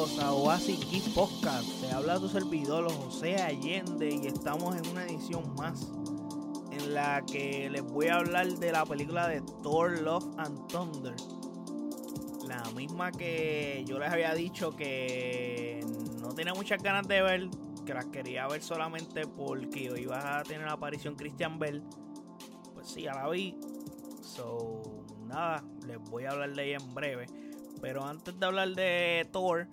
Bienvenidos a Oasis Geek Podcast. Te habla tu servidor José Allende y estamos en una edición más en la que les voy a hablar de la película de Thor Love and Thunder. La misma que yo les había dicho que no tenía muchas ganas de ver, que las quería ver solamente porque iba a tener la aparición Christian Bell. Pues sí, ya la vi. So, nada, les voy a hablar de ella en breve. Pero antes de hablar de Thor,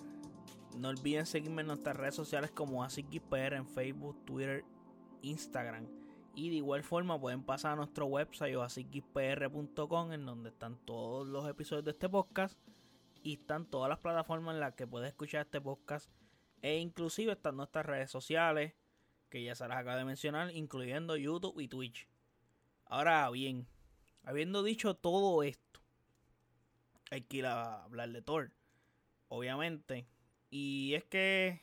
no olviden seguirme en nuestras redes sociales como AsiKipR en Facebook, Twitter, Instagram. Y de igual forma pueden pasar a nuestro website o en donde están todos los episodios de este podcast y están todas las plataformas en las que puedes escuchar este podcast e inclusive están nuestras redes sociales que ya se las acabo de mencionar, incluyendo YouTube y Twitch. Ahora bien, habiendo dicho todo esto, hay que ir a hablar de Thor, obviamente. Y es que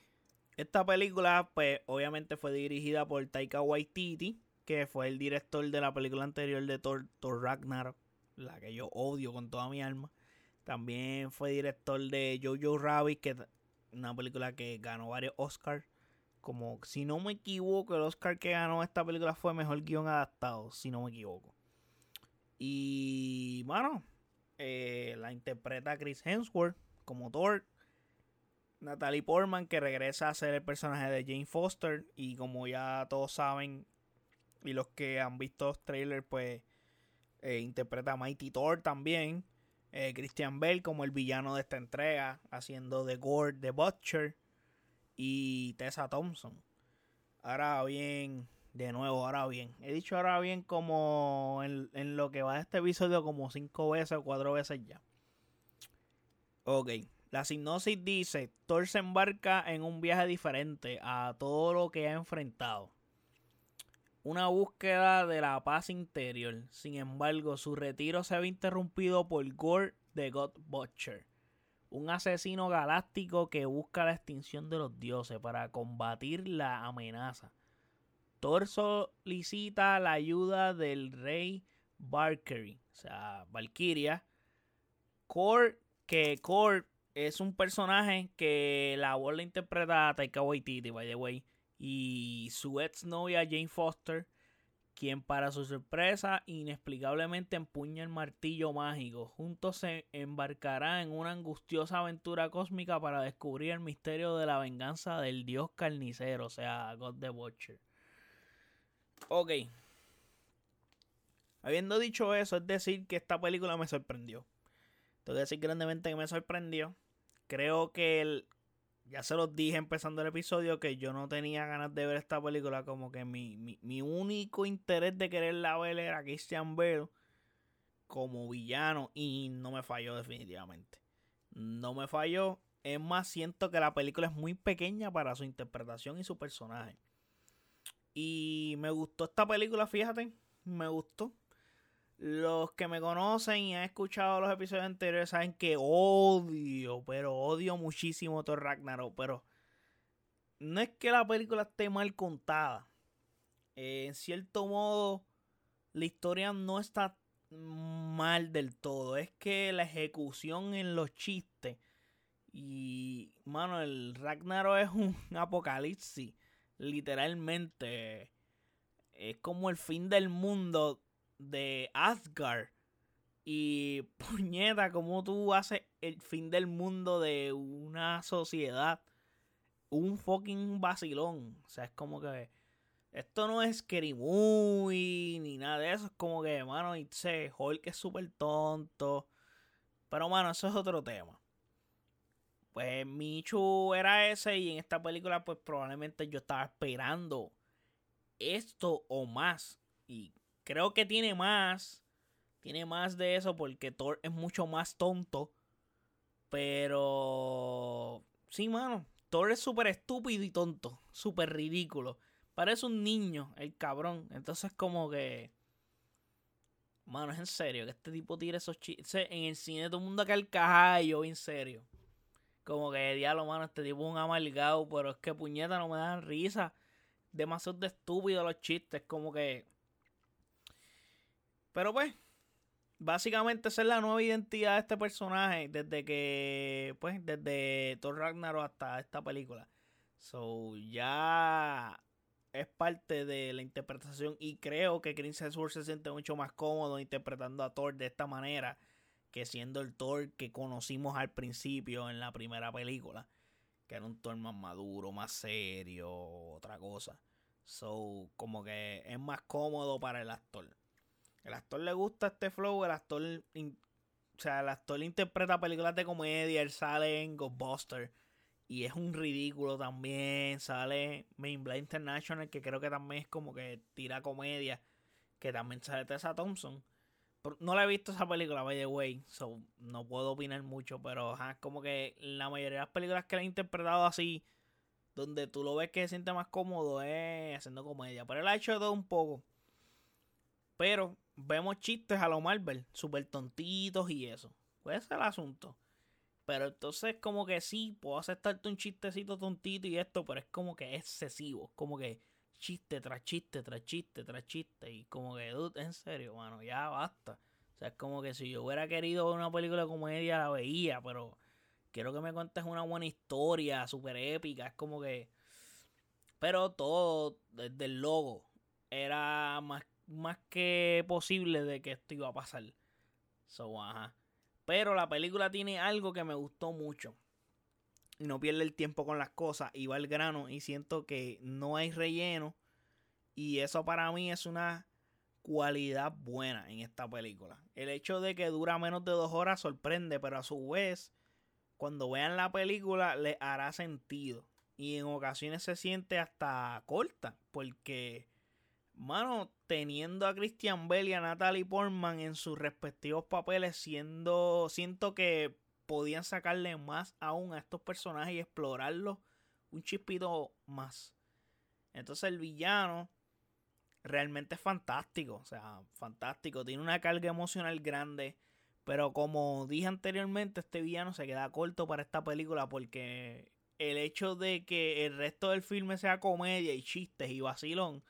esta película, pues, obviamente fue dirigida por Taika Waititi, que fue el director de la película anterior de Thor, Thor Ragnarok, la que yo odio con toda mi alma. También fue director de Jojo Rabbit, que una película que ganó varios Oscars. Como, si no me equivoco, el Oscar que ganó esta película fue mejor guion adaptado, si no me equivoco. Y, bueno, eh, la interpreta Chris Hemsworth como Thor. Natalie Portman que regresa a ser el personaje de Jane Foster. Y como ya todos saben, y los que han visto los trailers, pues eh, interpreta a Mighty Thor también. Eh, Christian Bell como el villano de esta entrega, haciendo de Gore the Butcher. Y Tessa Thompson. Ahora bien, de nuevo, ahora bien. He dicho ahora bien como en, lo que va de este episodio como cinco veces o cuatro veces ya. Ok. La sinopsis dice, Thor se embarca en un viaje diferente a todo lo que ha enfrentado. Una búsqueda de la paz interior. Sin embargo, su retiro se ve interrumpido por Gore the God Butcher. Un asesino galáctico que busca la extinción de los dioses para combatir la amenaza Thor solicita la ayuda del rey Valkyrie, o sea, Valkyria. Kor, que Kor es un personaje que la voz la interpreta Taika Waititi, by the way. Y su ex novia Jane Foster, quien para su sorpresa inexplicablemente empuña el martillo mágico. Juntos se embarcará en una angustiosa aventura cósmica para descubrir el misterio de la venganza del dios carnicero, o sea, God the Butcher. Ok. Habiendo dicho eso, es decir que esta película me sorprendió. Tengo que decir grandemente que me sorprendió. Creo que el, ya se los dije empezando el episodio que yo no tenía ganas de ver esta película. Como que mi, mi, único interés de quererla ver era Christian Bale como villano. Y no me falló definitivamente. No me falló. Es más, siento que la película es muy pequeña para su interpretación y su personaje. Y me gustó esta película, fíjate. Me gustó. Los que me conocen y han escuchado los episodios anteriores saben que odio, pero odio muchísimo Thor Ragnarok. Pero no es que la película esté mal contada. Eh, en cierto modo, la historia no está mal del todo. Es que la ejecución en los chistes. Y, mano, el Ragnarok es un apocalipsis literalmente es como el fin del mundo de Asgard. Y puñeta, como tú haces el fin del mundo de una sociedad. Un fucking vacilón. O sea, es como que. Esto no es Movie ni nada de eso. Es como que, mano, y sé, Hulk es súper tonto. Pero, mano, eso es otro tema. Pues Michu era ese y en esta película pues probablemente yo estaba esperando esto o más. Y creo que tiene más. Tiene más de eso porque Thor es mucho más tonto. Pero... Sí, mano. Thor es súper estúpido y tonto. Súper ridículo. Parece un niño, el cabrón. Entonces como que... Mano, es en serio que este tipo tire esos chistes. En el cine todo el mundo acá el cajallo, en serio. Como que, diablo, mano, este tipo es un amargado, pero es que puñeta no me dan risa. Demasiado de estúpido los chistes, como que. Pero pues, básicamente esa es la nueva identidad de este personaje desde que, pues, desde Thor Ragnarok hasta esta película. So, ya es parte de la interpretación y creo que Chris Hemsworth se siente mucho más cómodo interpretando a Thor de esta manera que siendo el Thor que conocimos al principio en la primera película, que era un Thor más maduro, más serio, otra cosa. So, como que es más cómodo para el actor. El actor le gusta este flow, el actor, o sea, el actor interpreta películas de comedia, él sale en Ghostbusters y es un ridículo también. Sale Main Blind International, que creo que también es como que tira comedia. Que también sale Tessa Thompson. No la he visto esa película, by the way. So no puedo opinar mucho. Pero es como que la mayoría de las películas que la he interpretado así. Donde tú lo ves que se siente más cómodo es haciendo comedia. Pero él ha hecho de todo un poco. Pero vemos chistes a lo Marvel. Súper tontitos y eso. Puede ser el asunto. Pero entonces como que sí, puedo aceptarte un chistecito tontito y esto, pero es como que excesivo. Como que chiste tras chiste, tras chiste, tras chiste. Y como que, dude, en serio, mano, ya basta. O sea, es como que si yo hubiera querido una película de comedia, la veía, pero quiero que me cuentes una buena historia, súper épica. Es como que... Pero todo desde el logo era más, más que posible de que esto iba a pasar. So, ajá. Pero la película tiene algo que me gustó mucho. Y no pierde el tiempo con las cosas y va al grano y siento que no hay relleno. Y eso para mí es una cualidad buena en esta película. El hecho de que dura menos de dos horas sorprende, pero a su vez, cuando vean la película, le hará sentido. Y en ocasiones se siente hasta corta, porque mano, teniendo a Christian Bell y a Natalie Portman en sus respectivos papeles, siendo, siento que podían sacarle más aún a estos personajes y explorarlos un chispito más. Entonces el villano realmente es fantástico, o sea, fantástico, tiene una carga emocional grande, pero como dije anteriormente, este villano se queda corto para esta película porque el hecho de que el resto del filme sea comedia y chistes y vacilón,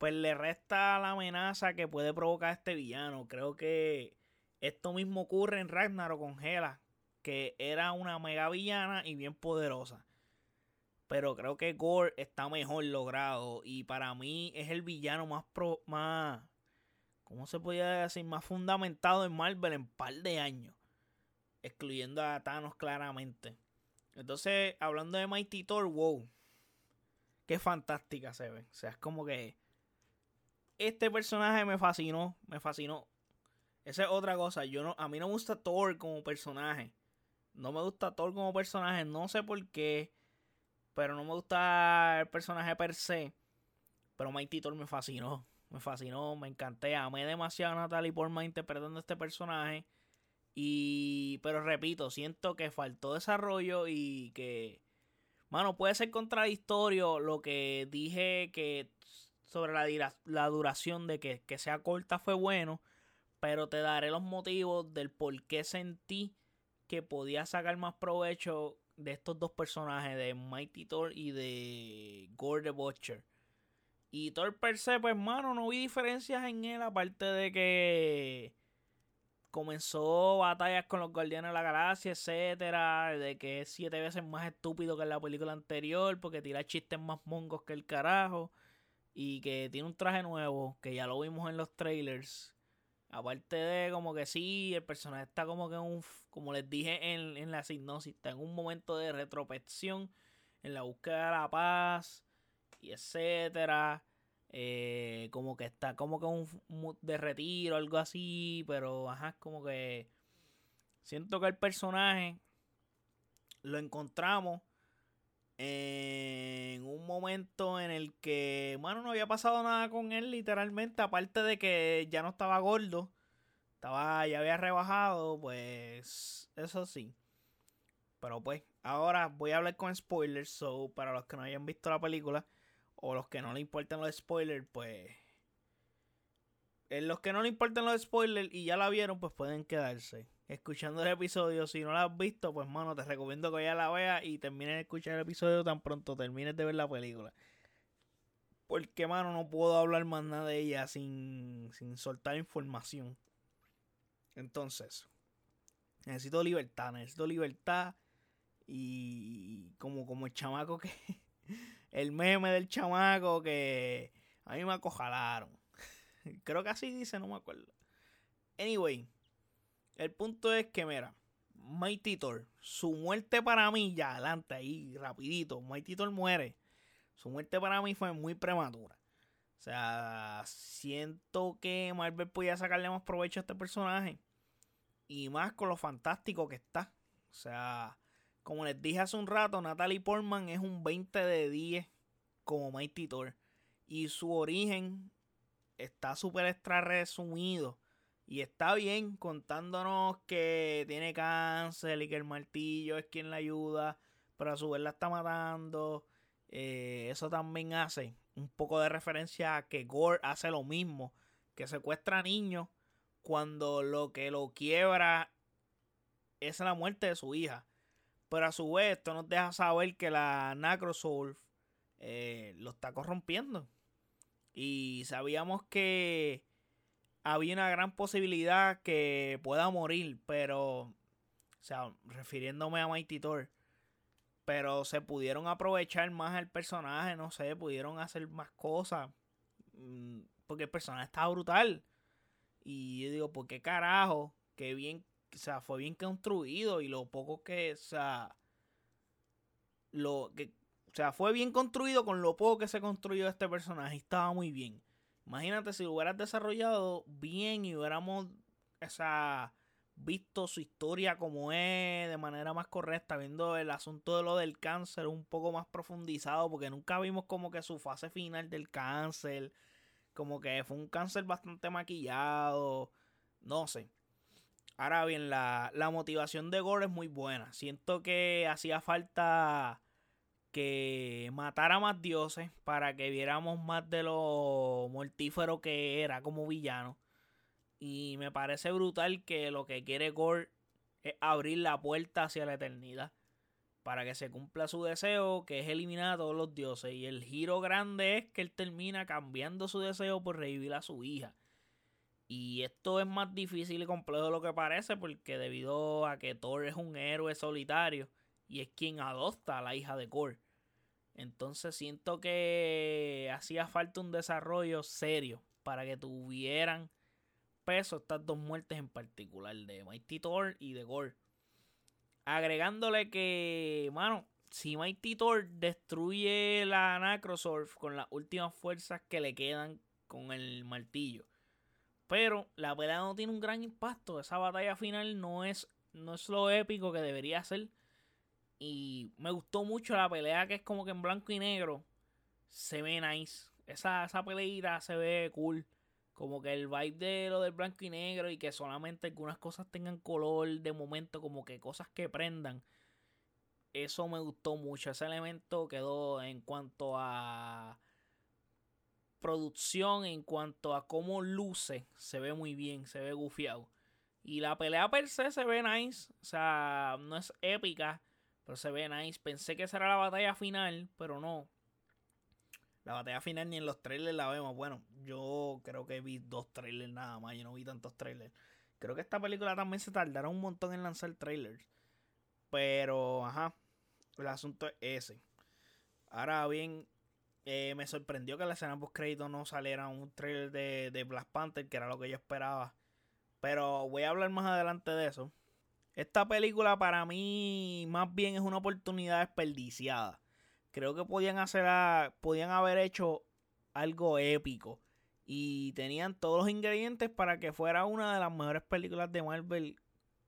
pues le resta la amenaza que puede provocar este villano. Creo que esto mismo ocurre en Ragnarok con Hela, que era una mega villana y bien poderosa. Pero creo que Gore está mejor logrado y para mí es el villano más pro, más ¿cómo se podría decir? más fundamentado en Marvel en par de años, excluyendo a Thanos claramente. Entonces, hablando de Mighty Thor, wow. Qué fantástica se ve. O sea, es como que este personaje me fascinó, me fascinó. Esa es otra cosa. Yo no, a mí no me gusta Thor como personaje. No me gusta Thor como personaje. No sé por qué. Pero no me gusta el personaje per se. Pero Mighty Thor me fascinó. Me fascinó, me encanté. Amé demasiado a Natalie Portman interpretando este personaje. Y. Pero repito, siento que faltó desarrollo y que. Mano, puede ser contradictorio lo que dije que sobre la, duración de que, que sea corta fue bueno, pero te daré los motivos del por qué sentí que podía sacar más provecho de estos dos personajes, de Mighty Thor y de Gore the Butcher. Y Thor per se, pues hermano, no vi diferencias en él, aparte de que comenzó batallas con los Guardianes de la Galaxia, etcétera, de que es siete veces más estúpido que en la película anterior, porque tira chistes más mongos que el carajo y que tiene un traje nuevo, que ya lo vimos en los trailers. Aparte de como que sí, el personaje está como que un, como les dije en, en la sinopsis, está en un momento de retrospección, en la búsqueda de la paz, y etcétera. Eh, como que está como que un de retiro, algo así, pero ajá, como que siento que el personaje lo encontramos en un momento en el que, bueno, no había pasado nada con él literalmente, aparte de que ya no estaba gordo, estaba, ya había rebajado, pues eso sí. Pero pues, ahora voy a hablar con spoilers, so para los que no hayan visto la película o los que no le importan los spoilers, pues en los que no le importan los spoilers y ya la vieron, pues pueden quedarse escuchando el episodio. Si no la has visto, pues mano, te recomiendo que ya la veas y termines de escuchar el episodio tan pronto termines de ver la película. Porque, mano, no puedo hablar más nada de ella sin, sin soltar información. Entonces, necesito libertad, necesito libertad. Y como, como el chamaco que. El meme del chamaco que a mí me acojalaron. Creo que así dice, no me acuerdo. Anyway, el punto es que, mira, Mighty Thor, su muerte para mí, ya adelante ahí, rapidito, Mighty Thor muere. Su muerte para mí fue muy prematura. O sea, siento que Marvel podía sacarle más provecho a este personaje. Y más con lo fantástico que está. O sea, como les dije hace un rato, Natalie Portman es un 20 de 10 como Mighty Thor. Y su origen está súper extra resumido. Y está bien contándonos que tiene cáncer y que el martillo es quien la ayuda, pero a su vez la está matando. Eh, eso también hace un poco de referencia a que Gore hace lo mismo, que secuestra a niños cuando lo que lo quiebra es la muerte de su hija. Pero a su vez esto nos deja saber que la Necrosoul eh, lo está corrompiendo. Y sabíamos que había una gran posibilidad que pueda morir, pero, o sea, refiriéndome a Mighty Thor, pero se pudieron aprovechar más el personaje, no sé, pudieron hacer más cosas, mm, porque el personaje estaba brutal. Y yo digo, ¿por qué carajo? Que bien, o sea, fue bien construido y lo poco que, o sea, lo que, o sea, fue bien construido con lo poco que se construyó este personaje, estaba muy bien. Imagínate si lo hubieras desarrollado bien y hubiéramos esa, visto su historia como es de manera más correcta, viendo el asunto de lo del cáncer un poco más profundizado, porque nunca vimos como que su fase final del cáncer, como que fue un cáncer bastante maquillado, no sé. Ahora bien, la, la motivación de Gore es muy buena. Siento que hacía falta que matara más dioses para que viéramos más de lo mortífero que era como villano. Y me parece brutal que lo que quiere Gore es abrir la puerta hacia la eternidad. Para que se cumpla su deseo, que es eliminar a todos los dioses. Y el giro grande es que él termina cambiando su deseo por revivir a su hija. Y esto es más difícil y complejo de lo que parece, porque debido a que Thor es un héroe solitario, y es quien adopta a la hija de Gore. Entonces siento que hacía falta un desarrollo serio para que tuvieran peso estas dos muertes en particular, de Mighty Thor y de Gore. Agregándole que, mano, si Mighty Thor destruye la Necrosurf con las últimas fuerzas que le quedan con el martillo. Pero la pelea no tiene un gran impacto. Esa batalla final no es, no es lo épico que debería ser. Y me gustó mucho la pelea que es como que en blanco y negro. Se ve nice. Esa, esa peleita se ve cool. Como que el vibe de lo del blanco y negro y que solamente algunas cosas tengan color de momento, como que cosas que prendan. Eso me gustó mucho. Ese elemento quedó en cuanto a producción, en cuanto a cómo luce, se ve muy bien, se ve gufiado. Y la pelea per se se ve nice. O sea, no es épica pero se ve nice. Pensé que esa era la batalla final, pero no. La batalla final ni en los trailers la vemos. Bueno, yo creo que vi dos trailers nada más. Yo no vi tantos trailers. Creo que esta película también se tardará un montón en lanzar trailers. Pero, ajá. El asunto es ese. Ahora bien, eh, me sorprendió que la escena post crédito no saliera un trailer de, de Black Panther, que era lo que yo esperaba. Pero voy a hablar más adelante de eso. Esta película para mí más bien es una oportunidad desperdiciada. Creo que podían hacer podían haber hecho algo épico y tenían todos los ingredientes para que fuera una de las mejores películas de Marvel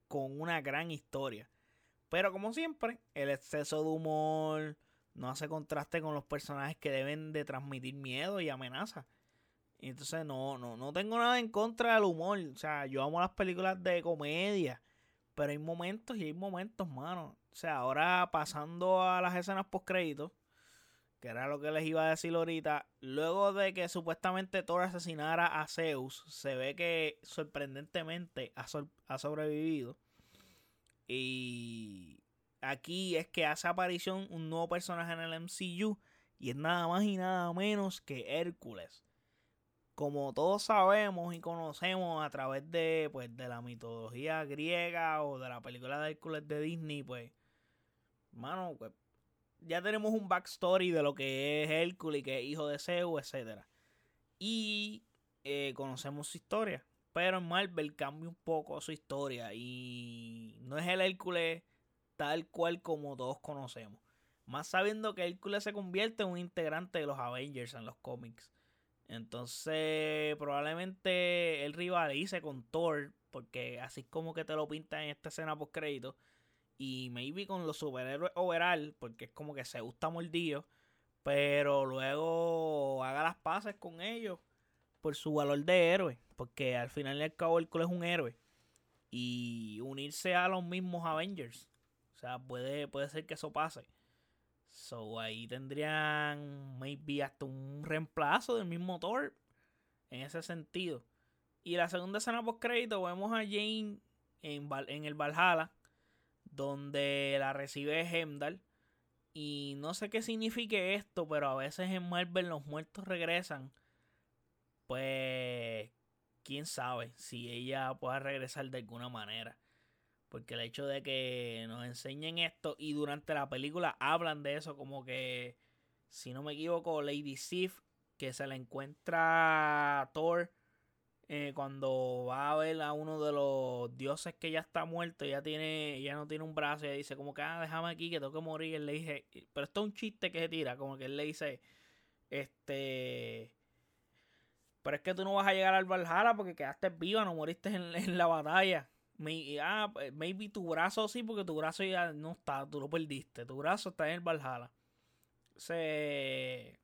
con una gran historia. Pero como siempre, el exceso de humor no hace contraste con los personajes que deben de transmitir miedo y amenaza. entonces no, no, no tengo nada en contra del humor. O sea, yo amo las películas de comedia pero hay momentos y hay momentos, mano. O sea, ahora pasando a las escenas post créditos, que era lo que les iba a decir ahorita, luego de que supuestamente Thor asesinara a Zeus, se ve que sorprendentemente ha, ha sobrevivido. Y aquí es que hace aparición un nuevo personaje en el MCU y es nada más y nada menos que Hércules. Como todos sabemos y conocemos a través de, pues, de la mitología griega o de la película de Hércules de Disney, pues, mano, pues, ya tenemos un backstory de lo que es Hércules, que es hijo de Zeus, etc. Y eh, conocemos su historia. Pero en Marvel cambia un poco su historia y no es el Hércules tal cual como todos conocemos. Más sabiendo que Hércules se convierte en un integrante de los Avengers en los cómics. Entonces, probablemente él rivalice con Thor, porque así como que te lo pinta en esta escena post crédito. Y maybe con los superhéroes overall, porque es como que se gusta mordido. Pero luego haga las paces con ellos por su valor de héroe. Porque al final y al cabo es un héroe. Y unirse a los mismos Avengers. O sea, puede, puede ser que eso pase. So ahí tendrían maybe hasta un reemplazo del mismo Thor. En ese sentido. Y la segunda escena post crédito vemos a Jane en, en el Valhalla. Donde la recibe Hemdall. Y no sé qué signifique esto, pero a veces en Marvel los muertos regresan. Pues quién sabe si ella pueda regresar de alguna manera. Porque el hecho de que nos enseñen esto y durante la película hablan de eso, como que, si no me equivoco, Lady Sif, que se la encuentra Thor eh, cuando va a ver a uno de los dioses que ya está muerto, ya tiene, ya no tiene un brazo, y dice como que, ah, déjame aquí que tengo que morir. Él le dice, pero esto es un chiste que se tira, como que él le dice, este, pero es que tú no vas a llegar al Valhalla porque quedaste viva, no moriste en la batalla ah, pues, maybe tu brazo sí, porque tu brazo ya no está, tú lo perdiste. Tu brazo está en el Valhalla. Se...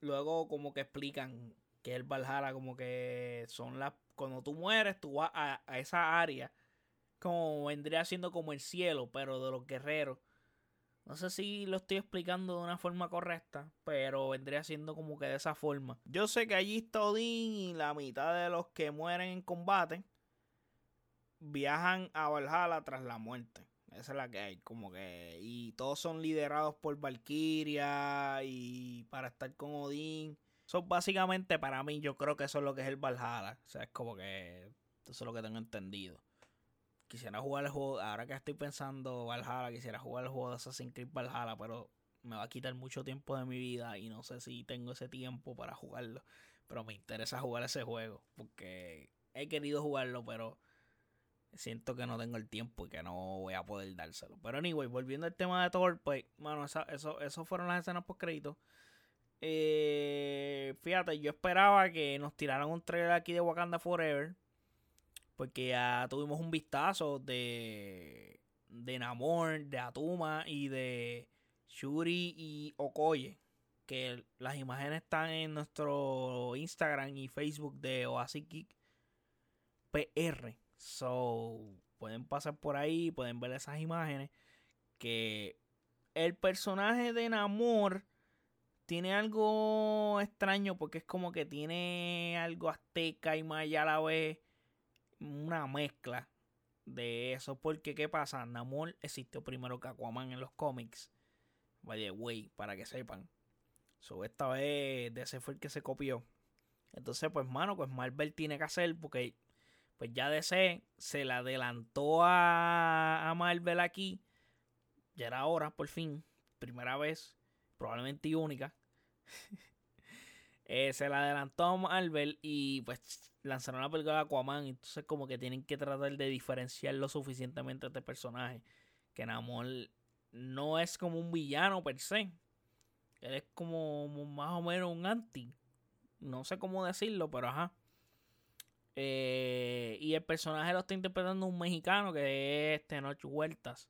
Luego como que explican que el Valhalla como que son las... Cuando tú mueres, tú vas a, a esa área. Como vendría siendo como el cielo, pero de los guerreros. No sé si lo estoy explicando de una forma correcta, pero vendría siendo como que de esa forma. Yo sé que allí está Odín y la mitad de los que mueren en combate viajan a Valhalla tras la muerte. Esa es la que hay, como que. Y todos son liderados por Valkyria y para estar con Odín. Son básicamente para mí, yo creo que eso es lo que es el Valhalla. O sea, es como que. Eso es lo que tengo entendido. Quisiera jugar el juego. Ahora que estoy pensando Valhalla, quisiera jugar el juego de Assassin's Creed Valhalla, pero me va a quitar mucho tiempo de mi vida y no sé si tengo ese tiempo para jugarlo. Pero me interesa jugar ese juego porque he querido jugarlo, pero siento que no tengo el tiempo y que no voy a poder dárselo. Pero anyway, volviendo al tema de Thor, pues, mano, eso, eso fueron las escenas post crédito. Eh, fíjate, yo esperaba que nos tiraran un trailer aquí de Wakanda Forever. Porque ya tuvimos un vistazo de, de Namor, de Atuma y de Shuri y Okoye. Que las imágenes están en nuestro Instagram y Facebook de Oasis Geek PR. So, pueden pasar por ahí, pueden ver esas imágenes. Que el personaje de Namor tiene algo extraño porque es como que tiene algo azteca y maya a la vez. Una mezcla de eso. Porque, ¿qué pasa? Namor existió primero que Aquaman en los cómics. By the para que sepan. So, esta vez de ese fue el que se copió. Entonces, pues, mano, pues Marvel tiene que hacer porque pues ya DC se la adelantó a, a Marvel aquí. Ya era hora, por fin. Primera vez, probablemente y única. Eh, se la adelantó a Marvel y pues lanzaron la película de Aquaman. Entonces como que tienen que tratar de diferenciar lo suficientemente este personaje. Que Namor no es como un villano per se. Él es como más o menos un anti. No sé cómo decirlo, pero ajá. Eh, y el personaje lo está interpretando un mexicano que es Tenoch Huertas.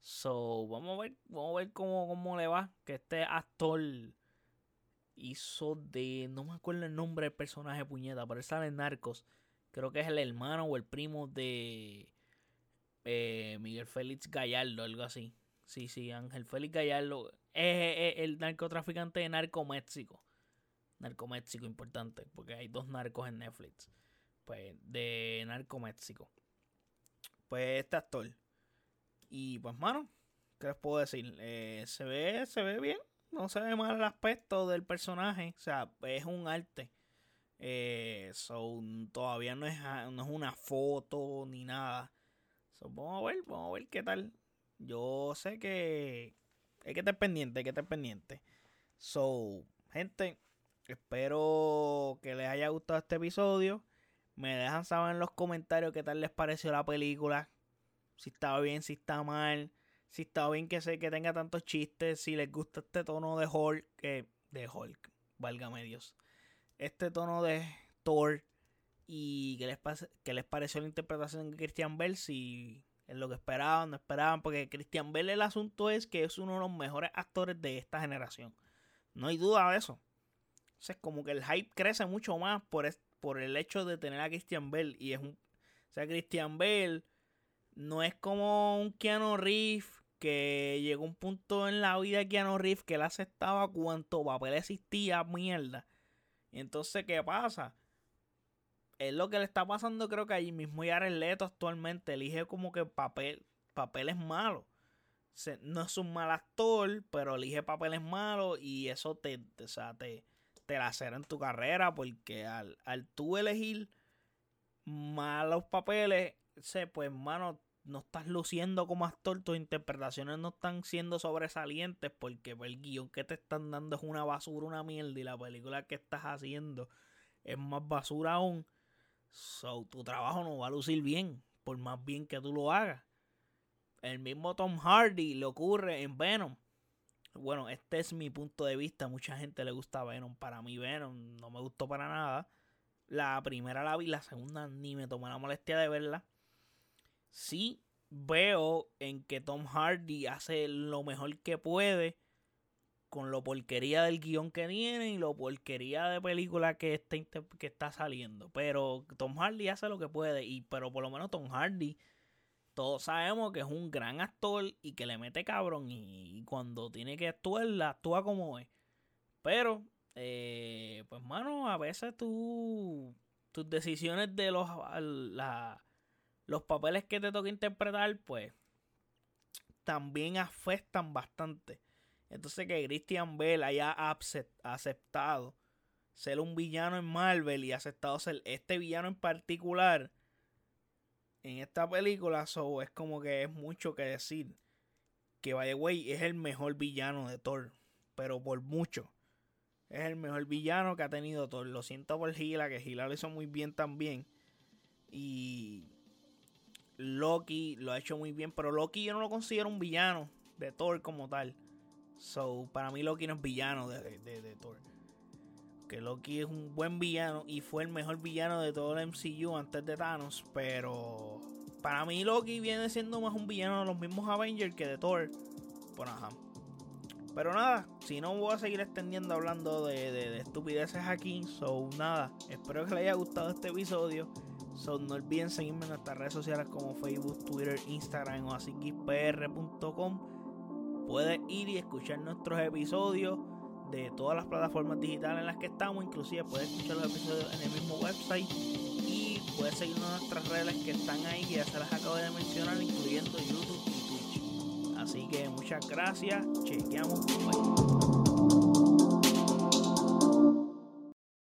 So, vamos a ver, vamos a ver cómo, cómo le va. Que este actor hizo de. No me acuerdo el nombre del personaje puñeta, pero él sale en Narcos. Creo que es el hermano o el primo de eh, Miguel Félix Gallardo, algo así. Sí, sí, Ángel Félix Gallardo es, el narcotraficante de Narco México. Narco México, importante, porque hay dos narcos en Netflix pues, de Narco México. Pues este actor. Y pues, mano, ¿qué les puedo decir? Eh, se ve, se ve bien. No se ve mal el aspecto del personaje. O sea, es un arte. Eh, todavía no es, no es una foto ni nada. vamos a ver, vamos a ver qué tal. Yo sé que hay que estar pendiente, hay que estar pendiente. So, gente, espero que les haya gustado este episodio. Me dejan saber en los comentarios qué tal les pareció la película. Si estaba bien, si está mal. Si está bien que sé que tenga tantos chistes. Si les gusta este tono de Hulk. Que, de Hulk, válgame Dios. Este tono de Thor. Y qué les, qué les pareció la interpretación de Christian Bell. Si es lo que esperaban, no esperaban. Porque Christian Bell el asunto es que es uno de los mejores actores de esta generación. No hay duda de eso. es como que el hype crece mucho más por, por el hecho de tener a Christian Bell. Y es un. O sea, Christian Bell no es como un Keanu Reeves que llegó un punto en la vida de Keanu Reeves que él aceptaba cuánto papel existía, mierda. Y entonces, ¿qué pasa? Es lo que le está pasando, creo que allí mismo Jared Leto actualmente elige como que papel, papeles malos. no es un mal actor, pero elige papeles malos y eso te, te, te, te lacera en tu carrera porque al, al tú elegir malos papeles, sé, pues, mano, no estás luciendo como actor, tus interpretaciones no están siendo sobresalientes porque el guion que te están dando es una basura, una mierda y la película que estás haciendo es más basura aún. So, tu trabajo no va a lucir bien, por más bien que tú lo hagas. El mismo Tom Hardy le ocurre en Venom. Bueno, este es mi punto de vista. Mucha gente le gusta Venom. Para mí, Venom no me gustó para nada. La primera la vi, la segunda ni me tomé la molestia de verla sí veo en que Tom Hardy hace lo mejor que puede con lo porquería del guion que tiene y lo porquería de película que está, que está saliendo. Pero Tom Hardy hace lo que puede. Y, pero por lo menos Tom Hardy, todos sabemos que es un gran actor y que le mete cabrón. Y, cuando tiene que actuar, la actúa como es. Pero, eh, pues, mano, a veces tú, tus decisiones de los, la, los papeles que te toca interpretar, pues también afectan bastante. Entonces que Christian Bell haya aceptado ser un villano en Marvel y aceptado ser este villano en particular en esta película, so, es como que es mucho que decir. Que by the way es el mejor villano de Thor, pero por mucho. Es el mejor villano que ha tenido Thor. Lo siento por Gila, que Gila lo hizo muy bien también. Y Loki lo ha hecho muy bien, pero Loki yo no lo considero un villano de Thor como tal. So, para mí Loki no es villano de, de, Thor. Que Loki es un buen villano y fue el mejor villano de todo el MCU antes de Thanos, pero para mí Loki viene siendo más un villano de los mismos Avengers que de Thor. Bueno, ajá. Pero nada, si no voy a seguir extendiendo hablando de, de estupideces aquí. So, nada, espero que les haya gustado este episodio. So, no olviden seguirme en nuestras redes sociales como Facebook, Twitter, Instagram o así Puedes ir y escuchar nuestros episodios de todas las plataformas digitales en las que estamos. Inclusive puedes escuchar los episodios en el mismo website. Y puedes seguirnos en nuestras redes que están ahí, que ya se las acabo de mencionar, incluyendo YouTube y Twitch. Así que muchas gracias. Chequeamos. Bye.